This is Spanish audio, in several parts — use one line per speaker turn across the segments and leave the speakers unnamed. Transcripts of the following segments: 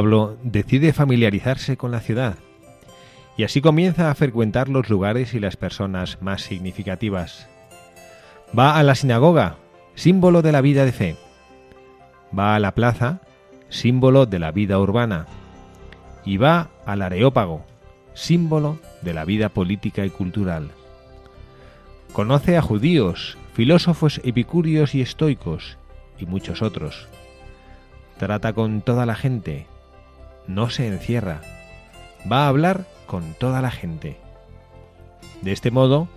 Pablo decide familiarizarse con la ciudad y así comienza a frecuentar los lugares y las personas más significativas. Va a la sinagoga, símbolo de la vida de fe. Va a la plaza, símbolo de la vida urbana. Y va al Areópago, símbolo de la vida política y cultural. Conoce a judíos, filósofos epicúreos y estoicos, y muchos otros. Trata con toda la gente, no se encierra, va a hablar con toda la gente. De este modo,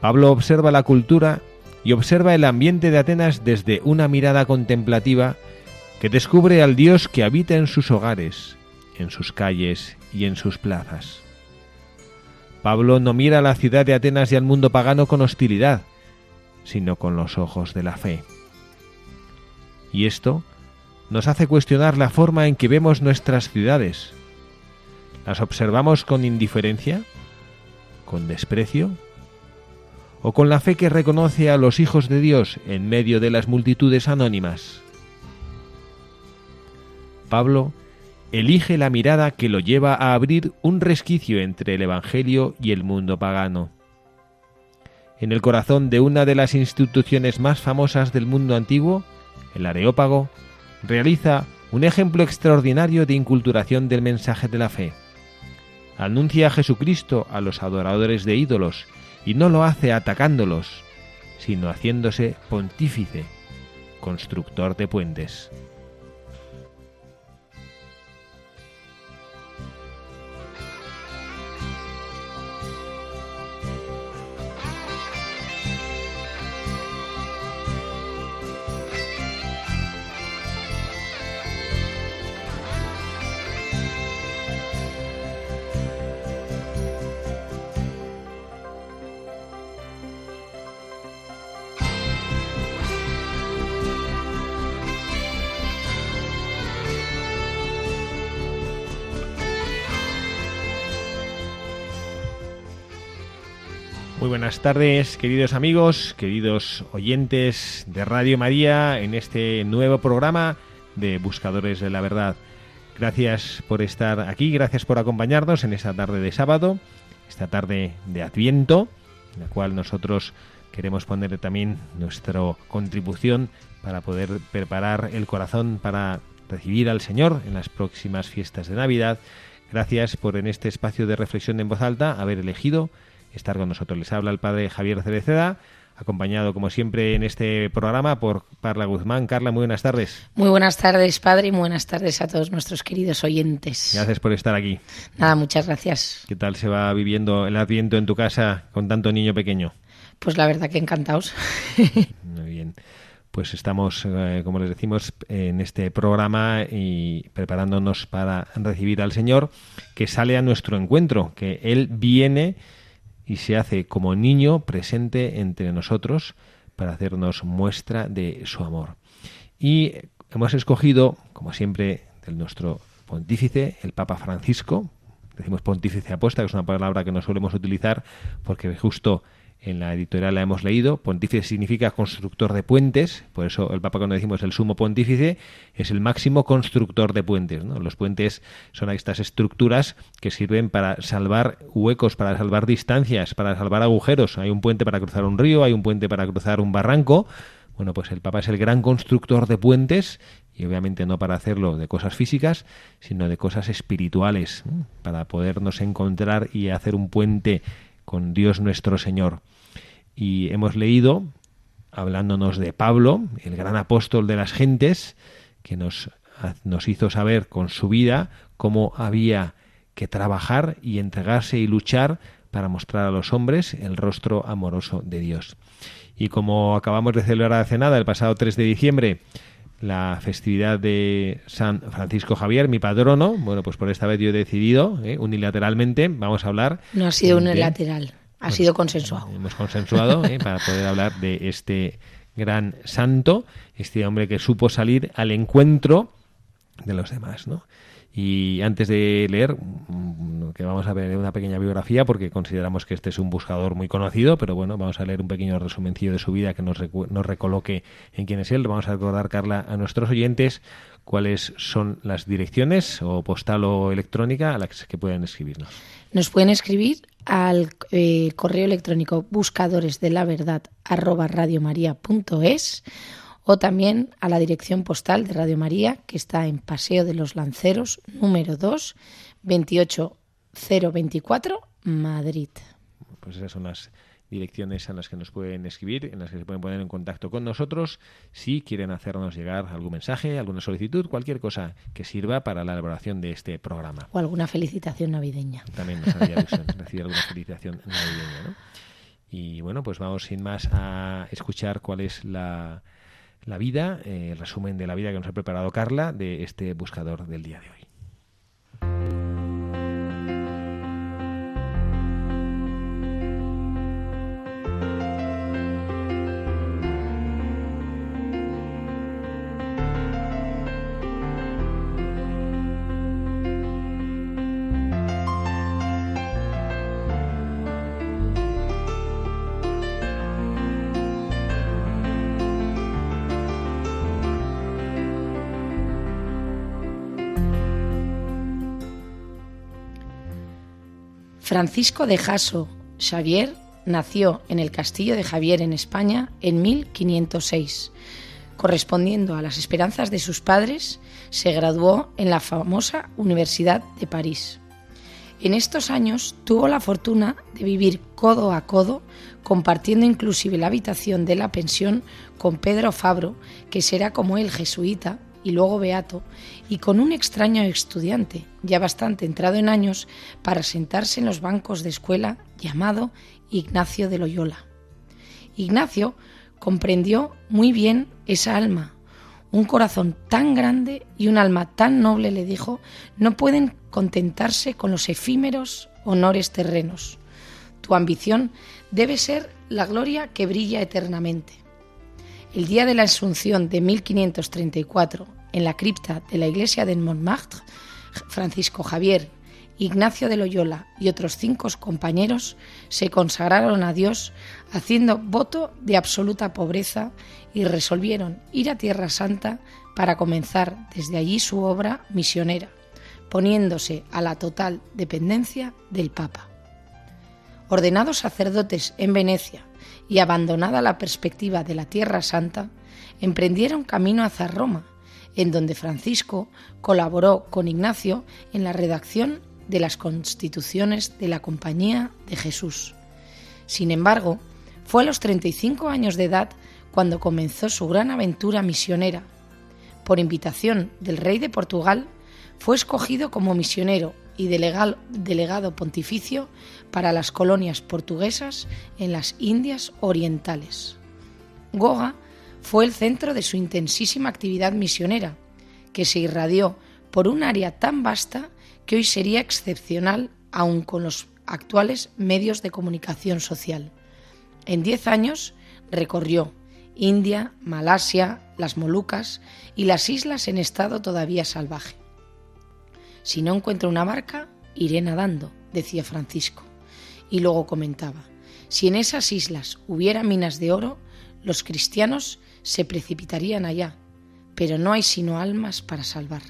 Pablo observa la cultura y observa el ambiente de Atenas desde una mirada contemplativa que descubre al Dios que habita en sus hogares, en sus calles y en sus plazas. Pablo no mira a la ciudad de Atenas y al mundo pagano con hostilidad, sino con los ojos de la fe. Y esto nos hace cuestionar la forma en que vemos nuestras ciudades. ¿Las observamos con indiferencia? ¿Con desprecio? ¿O con la fe que reconoce a los hijos de Dios en medio de las multitudes anónimas? Pablo elige la mirada que lo lleva a abrir un resquicio entre el Evangelio y el mundo pagano. En el corazón de una de las instituciones más famosas del mundo antiguo, el Areópago, realiza un ejemplo extraordinario de inculturación del mensaje de la fe. Anuncia a Jesucristo a los adoradores de ídolos y no lo hace atacándolos, sino haciéndose pontífice, constructor de puentes. Buenas tardes, queridos amigos, queridos oyentes de Radio María, en este nuevo programa de Buscadores de la Verdad. Gracias por estar aquí, gracias por acompañarnos en esta tarde de sábado, esta tarde de Adviento, en la cual nosotros queremos poner también nuestra contribución para poder preparar el corazón para recibir al Señor en las próximas fiestas de Navidad. Gracias por en este espacio de reflexión en voz alta haber elegido estar con nosotros. Les habla el padre Javier Cereceda, acompañado como siempre en este programa por Carla Guzmán. Carla, muy buenas tardes.
Muy buenas tardes, padre, y buenas tardes a todos nuestros queridos oyentes.
Gracias por estar aquí.
Nada, muchas gracias.
¿Qué tal se va viviendo el Adviento en tu casa con tanto niño pequeño?
Pues la verdad que encantados.
Muy bien. Pues estamos, eh, como les decimos, en este programa y preparándonos para recibir al Señor que sale a nuestro encuentro, que Él viene y se hace como niño presente entre nosotros para hacernos muestra de su amor. Y hemos escogido, como siempre, del nuestro pontífice, el Papa Francisco. Decimos pontífice apuesta, que es una palabra que no solemos utilizar porque justo en la editorial la hemos leído. Pontífice significa constructor de puentes, por eso el Papa cuando decimos el sumo pontífice es el máximo constructor de puentes. Los puentes son estas estructuras que sirven para salvar huecos, para salvar distancias, para salvar agujeros. Hay un puente para cruzar un río, hay un puente para cruzar un barranco. Bueno, pues el Papa es el gran constructor de puentes y obviamente no para hacerlo de cosas físicas, sino de cosas espirituales, para podernos encontrar y hacer un puente con Dios nuestro Señor. Y hemos leído, hablándonos de Pablo, el gran apóstol de las gentes, que nos, nos hizo saber con su vida cómo había que trabajar y entregarse y luchar para mostrar a los hombres el rostro amoroso de Dios. Y como acabamos de celebrar hace nada, el pasado 3 de diciembre, la festividad de San Francisco Javier, mi patrono. Bueno, pues por esta vez yo he decidido, ¿eh? unilateralmente, vamos a hablar.
No ha sido unilateral, ha sido consensuado.
Hemos consensuado ¿eh? para poder hablar de este gran santo, este hombre que supo salir al encuentro de los demás, ¿no? Y antes de leer, mm, que vamos a ver una pequeña biografía, porque consideramos que este es un buscador muy conocido, pero bueno, vamos a leer un pequeño resumencillo de su vida que nos, nos recoloque en quién es él. Vamos a recordar, Carla, a nuestros oyentes cuáles son las direcciones o postal o electrónica a las que pueden escribirnos.
Nos pueden escribir al eh, correo electrónico buscadores o también a la dirección postal de Radio María, que está en Paseo de los Lanceros, número 2, 28024, Madrid.
Pues esas son las direcciones en las que nos pueden escribir, en las que se pueden poner en contacto con nosotros si quieren hacernos llegar algún mensaje, alguna solicitud, cualquier cosa que sirva para la elaboración de este programa.
O alguna felicitación navideña.
También nos haría recibir alguna felicitación navideña. ¿no? Y bueno, pues vamos sin más a escuchar cuál es la la vida, eh, el resumen de la vida que nos ha preparado Carla de este buscador del día de hoy.
Francisco de Jaso Xavier nació en el Castillo de Javier en España en 1506. Correspondiendo a las esperanzas de sus padres, se graduó en la famosa Universidad de París. En estos años tuvo la fortuna de vivir codo a codo, compartiendo inclusive la habitación de la pensión con Pedro Fabro, que será como el jesuita, y luego beato, y con un extraño estudiante, ya bastante entrado en años, para sentarse en los bancos de escuela, llamado Ignacio de Loyola. Ignacio comprendió muy bien esa alma. Un corazón tan grande y un alma tan noble, le dijo, no pueden contentarse con los efímeros honores terrenos. Tu ambición debe ser la gloria que brilla eternamente. El día de la Asunción de 1534, en la cripta de la iglesia de Montmartre, Francisco Javier, Ignacio de Loyola y otros cinco compañeros se consagraron a Dios haciendo voto de absoluta pobreza y resolvieron ir a Tierra Santa para comenzar desde allí su obra misionera, poniéndose a la total dependencia del Papa. Ordenados sacerdotes en Venecia y abandonada la perspectiva de la Tierra Santa, emprendieron camino hacia Roma, en donde Francisco colaboró con Ignacio en la redacción de las constituciones de la Compañía de Jesús. Sin embargo, fue a los 35 años de edad cuando comenzó su gran aventura misionera. Por invitación del rey de Portugal, fue escogido como misionero y delegado pontificio para las colonias portuguesas en las Indias Orientales. Goa fue el centro de su intensísima actividad misionera, que se irradió por un área tan vasta que hoy sería excepcional aun con los actuales medios de comunicación social. En diez años recorrió India, Malasia, las Molucas y las islas en estado todavía salvaje. Si no encuentro una barca, iré nadando, decía Francisco. Y luego comentaba, si en esas islas hubiera minas de oro, los cristianos se precipitarían allá, pero no hay sino almas para salvar.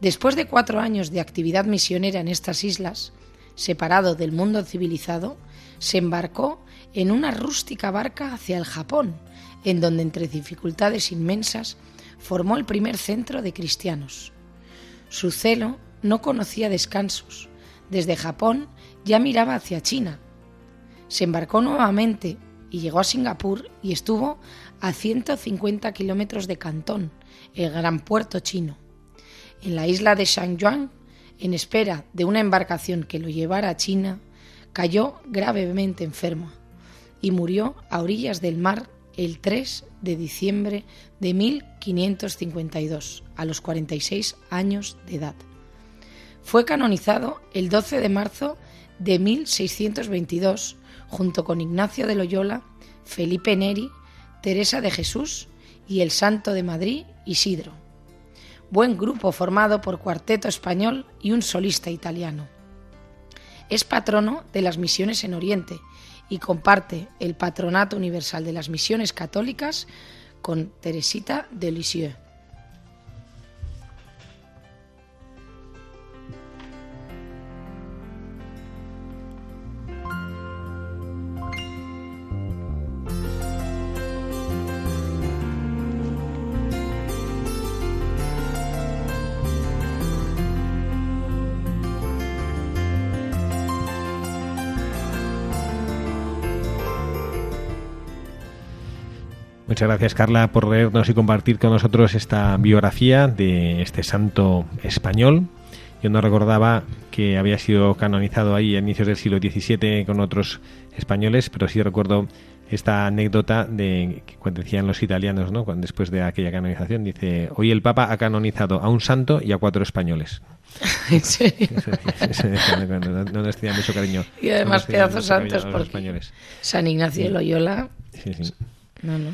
Después de cuatro años de actividad misionera en estas islas, separado del mundo civilizado, se embarcó en una rústica barca hacia el Japón, en donde entre dificultades inmensas formó el primer centro de cristianos. Su celo no conocía descansos. Desde Japón ya miraba hacia China. Se embarcó nuevamente y llegó a Singapur y estuvo a 150 kilómetros de Cantón, el gran puerto chino. En la isla de Shangyuan, en espera de una embarcación que lo llevara a China, cayó gravemente enfermo y murió a orillas del mar el 3 de diciembre de 1552, a los 46 años de edad. Fue canonizado el 12 de marzo de 1622 junto con Ignacio de Loyola, Felipe Neri, Teresa de Jesús y el Santo de Madrid, Isidro. Buen grupo formado por cuarteto español y un solista italiano. Es patrono de las misiones en Oriente y comparte el Patronato Universal de las Misiones Católicas con Teresita de Lisieux.
Muchas gracias Carla por leernos y compartir con nosotros esta biografía de este santo español. Yo no recordaba que había sido canonizado ahí a inicios del siglo XVII con otros españoles, pero sí recuerdo esta anécdota de que cuando decían los italianos, ¿no? Cuando, después de aquella canonización, dice, hoy el Papa ha canonizado a un santo y a cuatro españoles.
¿En serio?
no, no les tenía mucho cariño.
Y además
no
pedazos santos porque
españoles.
San Ignacio de Loyola.
Sí, sí.
No, no.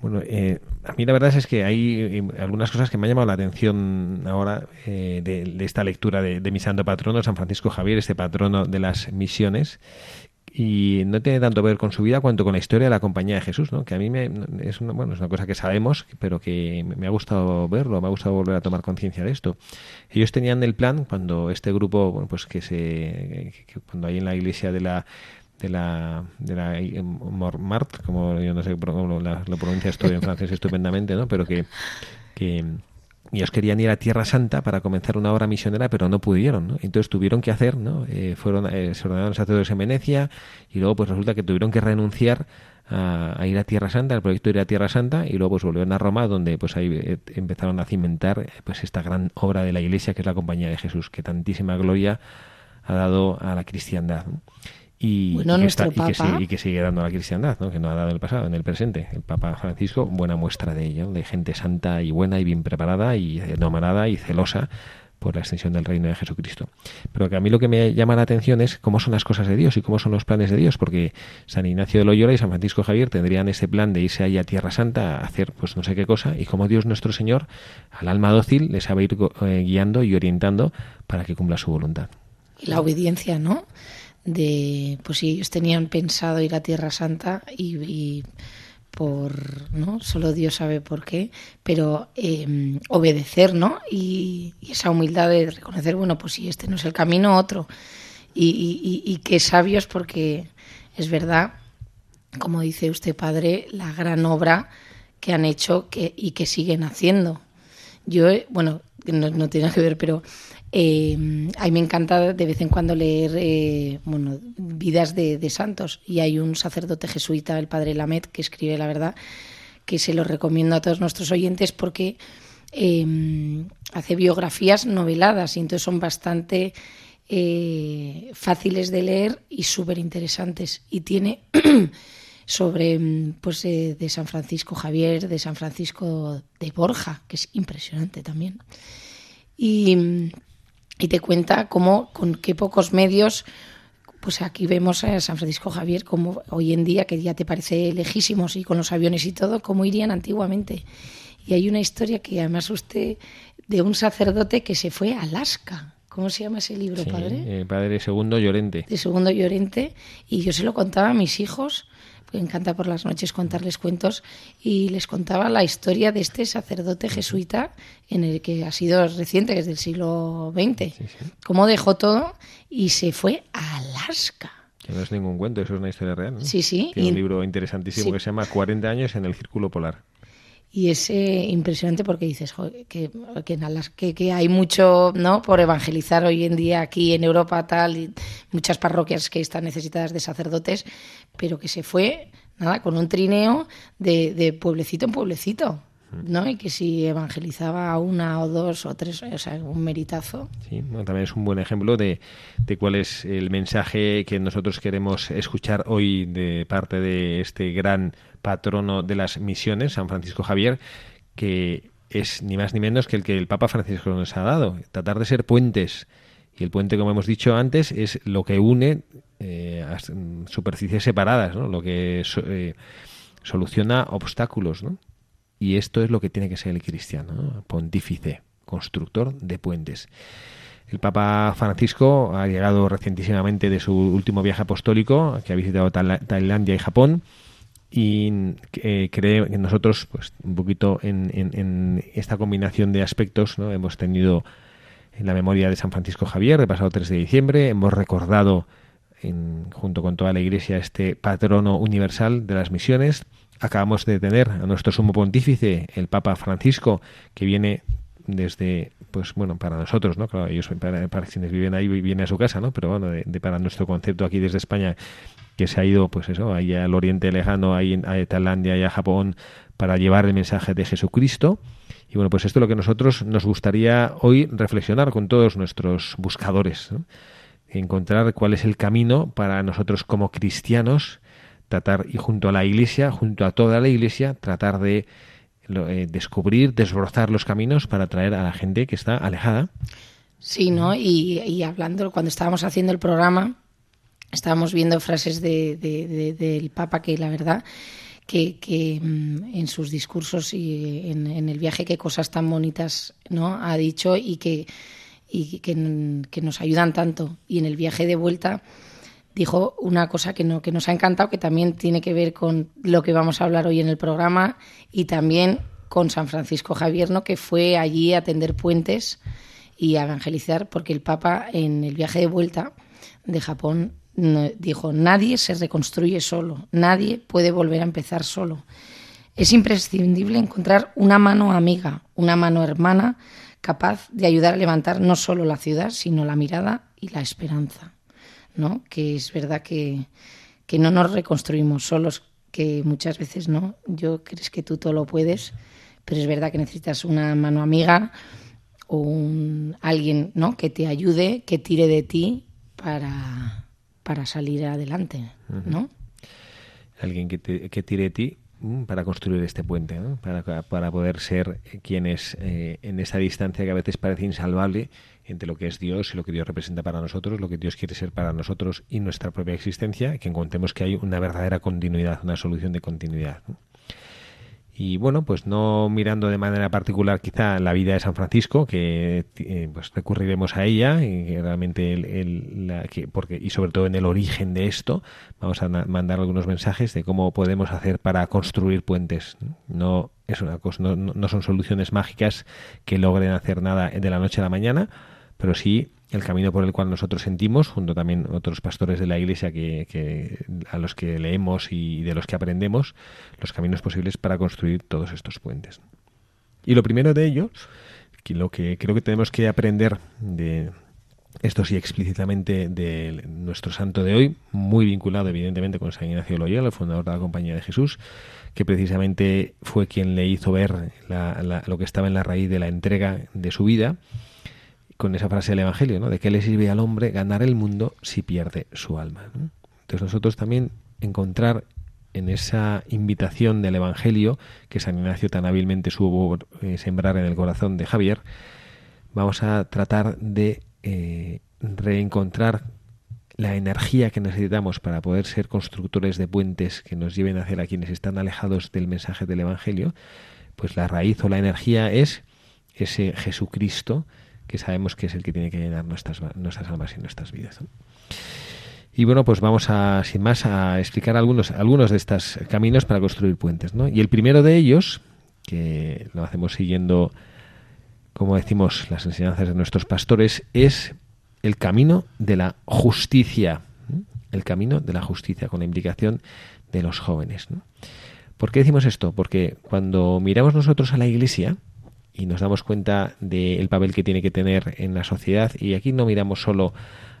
Bueno, eh, a mí la verdad es que hay eh, algunas cosas que me han llamado la atención ahora eh, de, de esta lectura de, de mi santo patrono, San Francisco Javier, este patrono de las misiones, y no tiene tanto que ver con su vida cuanto con la historia de la compañía de Jesús, ¿no? que a mí me, es, una, bueno, es una cosa que sabemos, pero que me ha gustado verlo, me ha gustado volver a tomar conciencia de esto. Ellos tenían el plan cuando este grupo, bueno, pues que se, que cuando hay en la iglesia de la de la de la eh, Montmartre, como yo no sé cómo la- lo pronuncia esto en francés estupendamente, ¿no? Pero que, que ellos querían ir a Tierra Santa para comenzar una obra misionera, pero no pudieron, ¿no? Entonces tuvieron que hacer, ¿no? Eh, fueron, eh, se ordenaron sacerdotes en Venecia y luego pues resulta que tuvieron que renunciar a, ir a Tierra Santa, al proyecto de ir a Tierra Santa y luego pues volvieron a Roma donde pues ahí eh, empezaron a cimentar pues esta gran obra de la Iglesia que es la Compañía de Jesús, que tantísima gloria ha dado a la cristiandad. Y,
Bueno,
y que está-
nuestro
y que
Papa-
sigue- y que sigue dando la cristiandad, ¿no? que no ha dado en el pasado, en el presente. El Papa Francisco, buena muestra de ello, de gente santa y buena y bien preparada y enamorada y celosa por la extensión del reino de Jesucristo. Pero que a mí lo que me llama la atención es cómo son las cosas de Dios y cómo son los planes de Dios, porque San Ignacio de Loyola y San Francisco Javier tendrían ese plan de irse ahí a Tierra Santa a hacer pues no sé qué cosa, y cómo Dios nuestro Señor, al alma dócil, les sabe ir eh, guiando y orientando para que cumpla su voluntad.
Y la obediencia, ¿no? De, pues si ellos tenían pensado ir a Tierra Santa y, por, ¿no? Solo Dios sabe por qué, pero eh, obedecer, ¿no? Y, esa humildad de reconocer, bueno, pues si este no es el camino, otro. Y- y que sabios porque es verdad, como dice usted, padre, la gran obra que han hecho que, y que siguen haciendo. Yo, eh, bueno, no, tiene nada que ver, pero eh, a mí me encanta de vez en cuando leer eh, bueno, vidas de, santos. Y hay un sacerdote jesuita, el padre Lamet, que escribe la verdad, que se lo recomiendo a todos nuestros oyentes porque eh, hace biografías noveladas y entonces son bastante eh, fáciles de leer y súper interesantes. Y tiene sobre mm, pues eh, de San Francisco Javier, de San Francisco de Borja, que es impresionante también. Y, mm, y te cuenta cómo con qué pocos medios pues aquí vemos a San Francisco Javier como hoy en día que ya te parece lejísimos y con los aviones y todo, cómo irían antiguamente. Y hay una historia que además usted de un sacerdote que se fue a Alaska. ¿Cómo se llama ese libro,
Sí,
padre?
eh, padre segundo Llorente.
de Segundo Llorente y yo se lo contaba a mis hijos, me encanta por las noches contarles cuentos y les contaba la historia de este sacerdote jesuita en el que ha sido reciente, que es del siglo XX, cómo dejó todo y se fue a Alaska.
Que no es ningún cuento, eso es una historia real. ¿no?
Sí, sí,
Tiene
y-
un libro interesantísimo
sí.
que se llama 40 años en el Círculo Polar.
Y es eh, impresionante porque dices que, que, que, hay mucho no por evangelizar hoy en día aquí en Europa tal y muchas parroquias que están necesitadas de sacerdotes pero que se fue nada con un trineo de, de pueblecito en pueblecito ¿no? Y que si evangelizaba a una o dos o tres, o sea, un meritazo.
Sí, también es un buen ejemplo de, de, cuál es el mensaje que nosotros queremos escuchar hoy de parte de este gran patrono de las misiones, San Francisco Javier, que es ni más ni menos que el que el Papa Francisco nos ha dado, tratar de ser puentes. Y el puente, como hemos dicho antes, es lo que une eh, superficies separadas, ¿no? lo que eh, soluciona obstáculos. ¿no? Y esto es lo que tiene que ser el cristiano, pontífice, constructor de puentes. El Papa Francisco ha llegado recientísimamente de su último viaje apostólico, que ha visitado Tailandia y Japón, y eh, cree que nosotros, pues un poquito en, esta combinación de aspectos, ¿no? hemos tenido en la memoria de San Francisco Javier, el pasado 3 de diciembre, hemos recordado junto con toda la Iglesia este patrono universal de las misiones, Acabamos de tener a nuestro sumo pontífice, el Papa Francisco, que viene desde, pues bueno, para nosotros, ¿no? Claro, ellos para, quienes viven ahí, viene a su casa, ¿no? Pero bueno, de, para nuestro concepto aquí desde España, que se ha ido, pues eso, ahí al Oriente Lejano, ahí a Tailandia y a Japón, para llevar el mensaje de Jesucristo. Y bueno, pues esto es lo que nosotros nos gustaría hoy reflexionar con todos nuestros buscadores, encontrar cuál es el camino para nosotros como cristianos tratar, y junto a la Iglesia, junto a toda la Iglesia, tratar de eh, descubrir, desbrozar los caminos para atraer a la gente que está alejada.
Sí, ¿no? Y, hablando, cuando estábamos haciendo el programa, estábamos viendo frases de, del Papa que la verdad que, que mm, en sus discursos y en, en, el viaje qué cosas tan bonitas no ha dicho y que y que, que nos ayudan tanto y en el viaje de vuelta dijo una cosa que, no, que nos ha encantado, que también tiene que ver con lo que vamos a hablar hoy en el programa y también con San Francisco Javier, ¿no? que fue allí a tender puentes y a evangelizar, porque el Papa en el viaje de vuelta de Japón dijo, nadie se reconstruye solo, nadie puede volver a empezar solo. Es imprescindible encontrar una mano amiga, una mano hermana capaz de ayudar a levantar no solo la ciudad, sino la mirada y la esperanza. ¿No? Que es verdad que, no nos reconstruimos solos, que muchas veces no. Yo crees que tú todo lo puedes, pero es verdad que necesitas una mano amiga o un, alguien, ¿no? Que te ayude, que tire de ti para, para salir adelante, ¿no?
Alguien que, que tire de ti mm, para construir este puente, para, para, poder ser quienes eh, en esa distancia que a veces parece insalvable entre lo que es Dios y lo que Dios representa para nosotros, lo que Dios quiere ser para nosotros y nuestra propia existencia, que encontremos que hay una verdadera continuidad, una solución de continuidad. Y bueno, pues no mirando de manera particular quizá la vida de San Francisco, que eh, pues recurriremos a ella y realmente el, porque y sobre todo en el origen de esto vamos a mandar algunos mensajes de cómo podemos hacer para construir puentes. No es una cosa, no son soluciones mágicas que logren hacer nada de la noche a la mañana, pero sí el camino por el cual nosotros sentimos, junto también otros pastores de la Iglesia que, a los que leemos y de los que aprendemos, los caminos posibles para construir todos estos puentes. Y lo primero de ellos, que lo que creo que tenemos que aprender de esto sí explícitamente de nuestro santo de hoy, muy vinculado evidentemente con San Ignacio Loyola, el fundador de la Compañía de Jesús, que precisamente fue quien le hizo ver lo que estaba en la raíz de la entrega de su vida con esa frase del Evangelio, ¿no? De qué le sirve al hombre ganar el mundo si pierde su alma. Entonces nosotros también encontrar en esa invitación del Evangelio que San Ignacio tan hábilmente supo eh, sembrar en el corazón de Javier, vamos a tratar de eh, reencontrar la energía que necesitamos para poder ser constructores de puentes que nos lleven hacia a quienes están alejados del mensaje del Evangelio, pues la raíz o la energía es ese Jesucristo que sabemos que es el que tiene que llenar nuestras, nuestras almas y nuestras vidas. Y bueno, pues vamos a, sin más, a explicar algunos, algunos de estos caminos para construir puentes. ¿no? Y el primero de ellos, que lo hacemos siguiendo, como decimos, las enseñanzas de nuestros pastores, es el camino de la justicia. El camino de la justicia, con la implicación de los jóvenes. ¿Por qué decimos esto? Porque cuando miramos nosotros a la Iglesia y nos damos cuenta del papel que tiene que tener en la sociedad, y aquí no miramos solo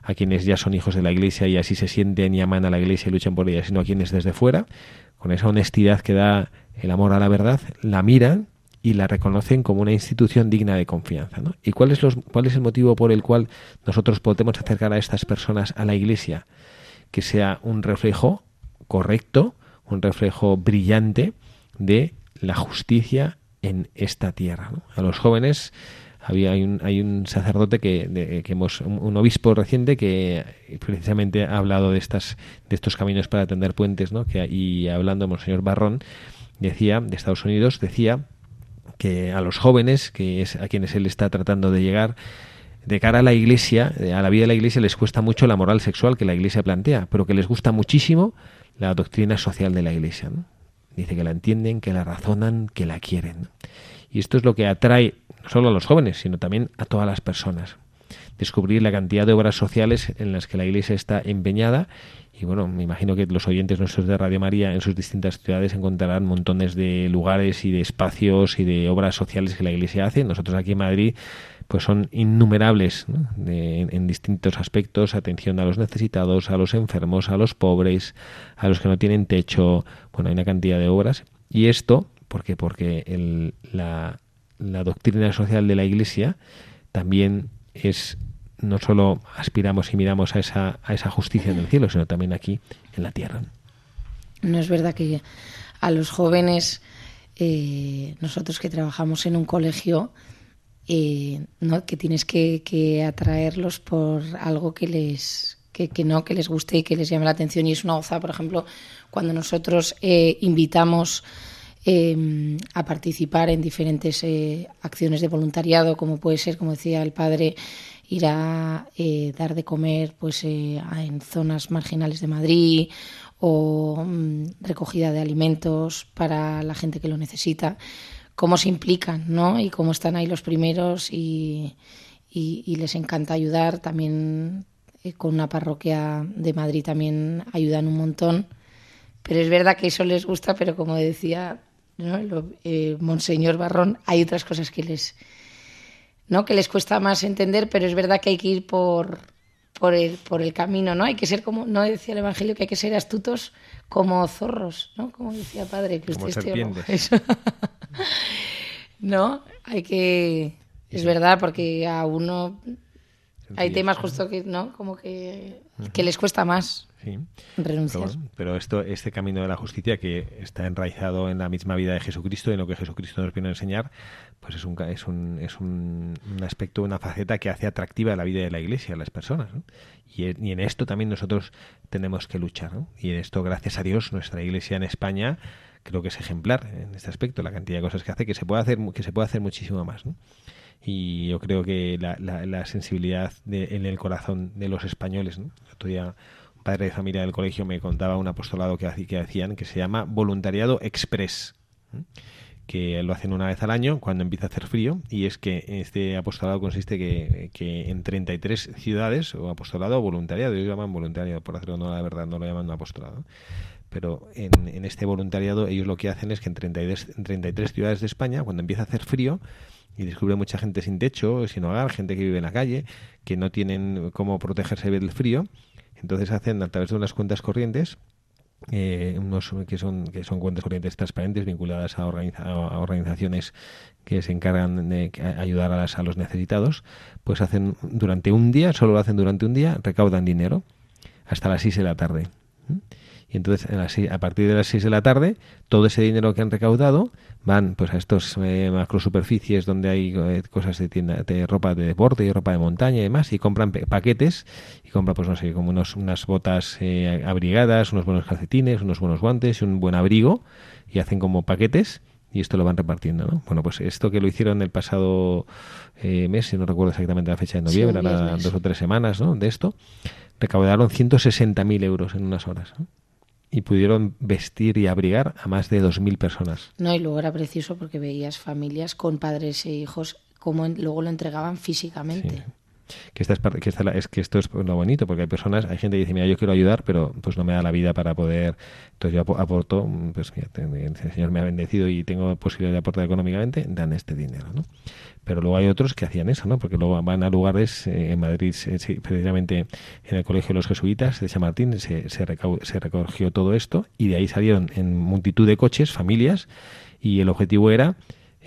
a quienes ya son hijos de la Iglesia y así se sienten y aman a la Iglesia y luchan por ella, sino a quienes desde fuera, con esa honestidad que da el amor a la verdad, la miran y la reconocen como una institución digna de confianza. ¿no? ¿Y cuál es, los, cuál es el motivo por el cual nosotros podemos acercar a estas personas a la Iglesia? Que sea un reflejo correcto, un reflejo brillante de la justicia en esta tierra. A los jóvenes había hay un, hay un sacerdote que, que hemos un, obispo reciente que precisamente ha hablado de estas de estos caminos para tender puentes, ¿no? Que y hablando monseñor Barrón decía de Estados Unidos decía que a los jóvenes que es a quienes él está tratando de llegar de cara a la iglesia, a la vida de la iglesia les cuesta mucho la moral sexual que la iglesia plantea, pero que les gusta muchísimo la doctrina social de la iglesia. Dice que la entienden, que la razonan, que la quieren. Y esto es lo que atrae no solo a los jóvenes, sino también a todas las personas. Descubrir la cantidad de obras sociales en las que la Iglesia está empeñada y bueno, me imagino que los oyentes nuestros de Radio María en sus distintas ciudades encontrarán montones de lugares y de espacios y de obras sociales que la Iglesia hace. Nosotros aquí en Madrid pues son innumerables en distintos aspectos, atención a los necesitados, a los enfermos, a los pobres, a los que no tienen techo, bueno, hay una cantidad de obras. Y esto, ¿por qué? Porque el, la, doctrina social de la Iglesia también es no solo aspiramos y miramos a esa, a esa justicia en el cielo, sino también aquí en la tierra.
No es verdad que a los jóvenes, eh, nosotros que trabajamos en un colegio, eh, ¿no? que tienes que, atraerlos por algo que les que, no que les guste y que les llame la atención y es una goza por ejemplo cuando nosotros eh, invitamos em, a participar en diferentes eh, acciones de voluntariado como puede ser como decía el padre ir a dar de comer pues en zonas marginales de Madrid o mm, recogida de alimentos para la gente que lo necesita cómo se implican, ¿no? Y cómo están ahí los primeros y, les encanta ayudar. También eh, con una parroquia de Madrid también ayudan un montón. Pero es verdad que eso les gusta, pero como decía ¿no? Eh, Monseñor Barrón, hay otras cosas que les, ¿no? que les cuesta más entender, pero es verdad que hay que ir por, por el, por el camino, ¿no? Hay que ser como, no decía el Evangelio que hay que ser astutos como zorros, ¿no? Como decía padre, que
como
usted
serpientes.
no, hay que... Es verdad, porque a uno hay temas justo que, ¿no? Como que, que les cuesta más renunciar.
Pero, esto, este camino de la justicia que está enraizado en la misma vida de Jesucristo, en lo que Jesucristo nos viene a enseñar, pues es un, es un, es un, aspecto, una faceta que hace atractiva la vida de la Iglesia, a las personas. Y, y, en esto también nosotros tenemos que luchar. Y en esto, gracias a Dios, nuestra Iglesia en España creo que es ejemplar en este aspecto, la cantidad de cosas que hace, que se puede hacer, que se puede hacer muchísimo más. ¿no? Y yo creo que la, la, sensibilidad en el corazón de los españoles, ¿no? un padre de familia del colegio me contaba un apostolado que, hacían que se llama voluntariado express, que lo hacen una vez al año cuando empieza a hacer frío y es que este apostolado consiste que, que en 33 ciudades o apostolado o voluntariado, ellos llaman voluntariado, por hacerlo no la verdad, no lo llaman apostolado pero en, en, este voluntariado ellos lo que hacen es que en 33, en 33 ciudades de España, cuando empieza a hacer frío, y descubre mucha gente sin techo, sin hogar, gente que vive en la calle, que no tienen cómo protegerse del frío. Entonces hacen a través de unas cuentas corrientes, eh, unos que son que son cuentas corrientes transparentes vinculadas a, organizaciones que se encargan de ayudar a, a los necesitados, pues hacen durante un día, solo lo hacen durante un día, recaudan dinero hasta las 6 de la tarde. Y entonces a partir de las 6 de la tarde, todo ese dinero que han recaudado van pues a estos eh, macro superficies donde hay eh, cosas de tienda de ropa de deporte y ropa de montaña y demás y compran paquetes y compran pues no sé como unos, unas botas eh, abrigadas unos buenos calcetines unos buenos guantes y un buen abrigo y hacen como paquetes y esto lo van repartiendo ¿no? bueno pues esto que lo hicieron el pasado mes si no recuerdo exactamente la fecha de noviembre sí, dos o tres semanas ¿no? de esto recaudaron 160.000 euros en unas horas ¿no? Y pudieron vestir y abrigar a más de 2.000 personas.
No, y luego era precioso porque veías familias con padres e hijos como luego lo entregaban físicamente.
Que, esta es, que, esta es que esto es lo bonito, porque hay personas, hay gente que dice, mira, yo quiero ayudar, pero pues no me da la vida para poder, entonces yo aporto, pues mira, el Señor me ha bendecido y tengo posibilidad de aportar económicamente, dan este dinero, ¿no? Pero luego hay otros que hacían eso, ¿no? Porque luego van a lugares, eh, en Madrid, precisamente en el Colegio de los Jesuitas de San Martín, se, se, se recogió todo esto y de ahí salieron en multitud de coches, familias, y el objetivo era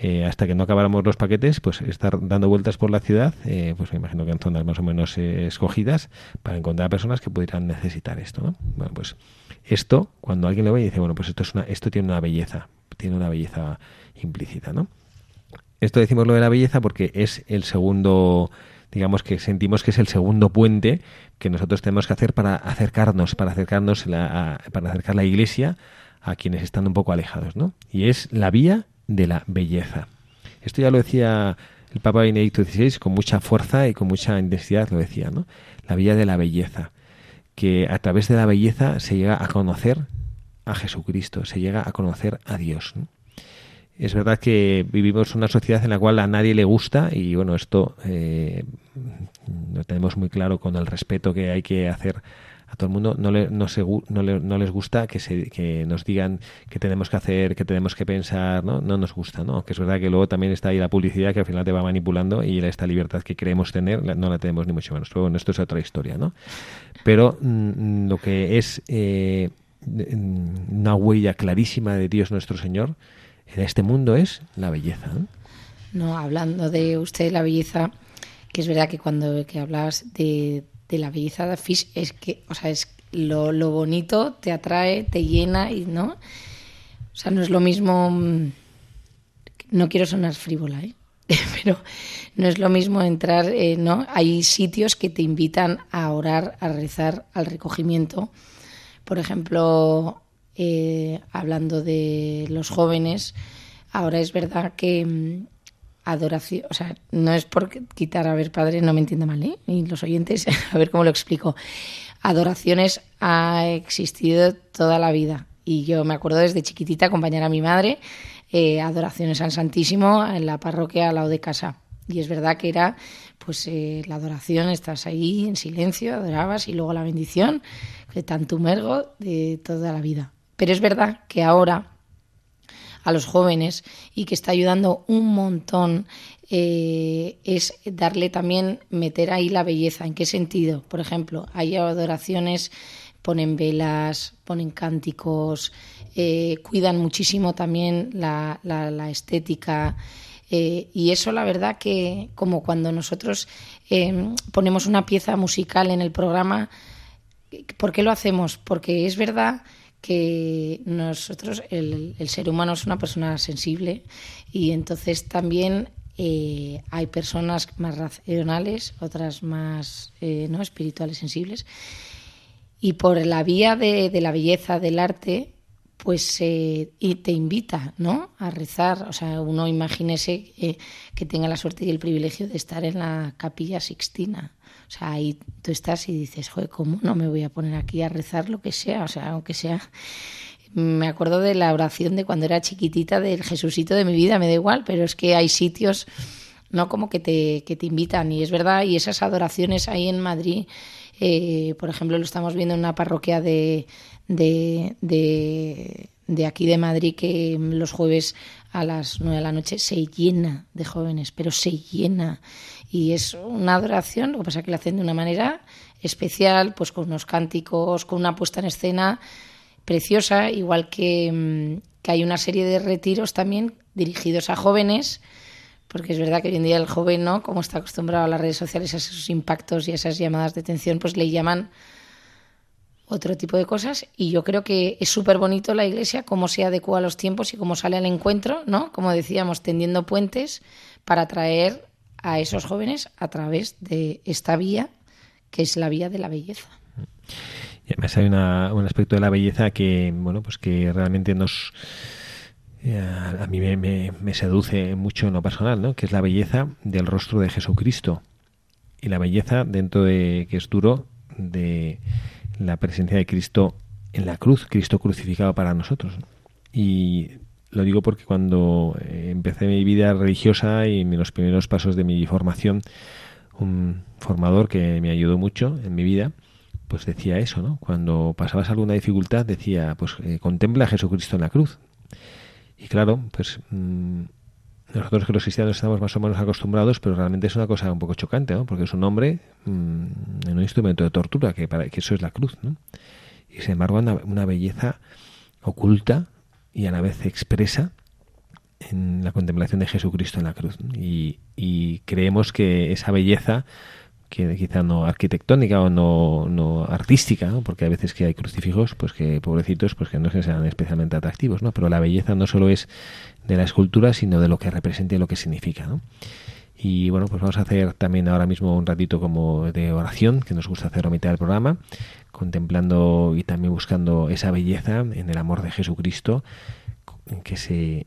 eh, hasta que no acabáramos los paquetes, pues estar dando vueltas por la ciudad, eh, pues me imagino que en zonas más o menos eh, escogidas, para encontrar personas que pudieran necesitar esto, ¿no? Bueno, pues esto, cuando alguien lo ve y dice, bueno, pues esto es una, esto tiene una belleza, tiene una belleza implícita, ¿no? Esto decimos lo de la belleza porque es el segundo, digamos que sentimos que es el segundo puente que nosotros tenemos que hacer para acercarnos, para acercarnos, la, para acercar la iglesia a quienes están un poco alejados, ¿no? Y es la vía de la belleza. Esto ya lo decía el Papa Benedicto XVI con mucha fuerza y con mucha intensidad, lo decía, ¿no? La vía de la belleza, que a través de la belleza se llega a conocer a Jesucristo, se llega a conocer a Dios. Es verdad que vivimos una sociedad en la cual a nadie le gusta y bueno, esto eh, lo tenemos muy claro con el respeto que hay que hacer a todo el mundo no, le, no, no, les gusta que, se, que nos digan qué tenemos que hacer, qué tenemos que pensar, ¿no? No nos gusta, ¿no? Que es verdad que luego también está ahí la publicidad que al final te va manipulando y esta libertad que queremos tener no la tenemos ni mucho menos. Pero bueno, esto es otra historia, ¿no? Pero mm, lo que es eh, una huella clarísima de Dios nuestro Señor en este mundo es la belleza.
No, hablando de usted la belleza, que es verdad que cuando que hablas de, de la belleza de Fish es que, o sea, es lo, lo, bonito te atrae, te llena y no. O sea, no es lo mismo. Mm, no quiero sonar frívola, ¿eh? pero no es lo mismo entrar, eh, ¿no? Hay sitios que te invitan a orar, a rezar, al recogimiento. Por ejemplo, eh, hablando de los jóvenes, ahora es verdad que mm, adoración, o sea, no es por quitar, a ver, padre, no me entienda mal, ¿eh? Y los oyentes, a ver cómo lo explico. Adoraciones ha existido toda la vida. Y yo me acuerdo desde chiquitita acompañar a mi madre eh, adoraciones al Santísimo en la parroquia al lado de casa. Y es verdad que era, pues, eh, la adoración, estás ahí en silencio, adorabas y luego la bendición de tanto mergo de toda la vida. Pero es verdad que ahora a los jóvenes y que está ayudando un montón eh, es darle también, meter ahí la belleza. ¿En qué sentido? Por ejemplo, hay adoraciones, ponen velas, ponen cánticos, eh, cuidan muchísimo también la, la, estética. Eh, y eso la verdad que como cuando nosotros ponemos una pieza musical en el programa, ¿por qué lo hacemos? Porque es verdad que nosotros, el, ser humano es una persona sensible y entonces también eh, hay personas más racionales, otras más eh, no espirituales, sensibles. Y por la vía de, la belleza del arte, pues eh, y te invita ¿no? a rezar. O sea, uno imagínese que tenga la suerte y el privilegio de estar en la capilla sixtina o sea, ahí tú estás y dices, joder, ¿cómo no me voy a poner aquí a rezar lo que sea? O sea, aunque sea... Me acuerdo de la oración de cuando era chiquitita del Jesucito de mi vida, me da igual, pero es que hay sitios, ¿no? Como que te, que te invitan. Y es verdad, y esas adoraciones ahí en Madrid, eh, por ejemplo, lo estamos viendo en una parroquia de, de, de, aquí de Madrid que los jueves a las nueve de la noche se llena de jóvenes, pero se llena. Y es una adoración, lo que pasa es que la hacen de una manera especial, pues con unos cánticos, con una puesta en escena preciosa, igual que, mm, que hay una serie de retiros también dirigidos a jóvenes, porque es verdad que hoy en día el joven, ¿no? Como está acostumbrado a las redes sociales, a esos impactos y a esas llamadas de atención, pues le llaman otro tipo de cosas y yo creo que es súper bonito la iglesia, cómo se adecua a los tiempos y cómo sale al encuentro, ¿no? Como decíamos, tendiendo puentes para atraer a esos jóvenes a través de esta vía que es la vía de la belleza.
Y además hay un aspecto de la belleza que, bueno, pues que realmente nos a mí me, me, seduce mucho en lo personal, ¿no? Que es la belleza del rostro de Jesucristo y la belleza dentro de que es duro de la presencia de Cristo en la cruz, Cristo crucificado para nosotros. Y lo digo porque cuando eh, empecé mi vida religiosa y en los primeros pasos de mi formación, un formador que me ayudó mucho en mi vida, pues decía eso, ¿no? Cuando pasabas alguna dificultad decía, pues eh, contempla a Jesucristo en la cruz. Y claro, pues mm, nosotros que los cristianos estamos más o menos acostumbrados, pero realmente es una cosa un poco chocante, ¿no? Porque es un hombre mm, en un instrumento de tortura, que, para, que eso es la cruz, ¿no? Y sin embargo, una, una belleza oculta y a la vez expresa en la contemplación de Jesucristo en la cruz. Y, creemos que esa belleza, que quizá no arquitectónica o no, no artística, porque a veces que hay crucifijos, pues que pobrecitos, pues que no sean especialmente atractivos, ¿no? Pero la belleza no solo es de la escultura, sino de lo que representa y lo que significa, ¿no? Y bueno, pues vamos a hacer también ahora mismo un ratito como de oración, que nos gusta hacer a mitad del programa, contemplando y también buscando esa belleza en el amor de Jesucristo que se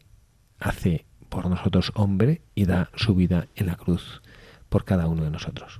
hace por nosotros hombre y da su vida en la cruz por cada uno de nosotros.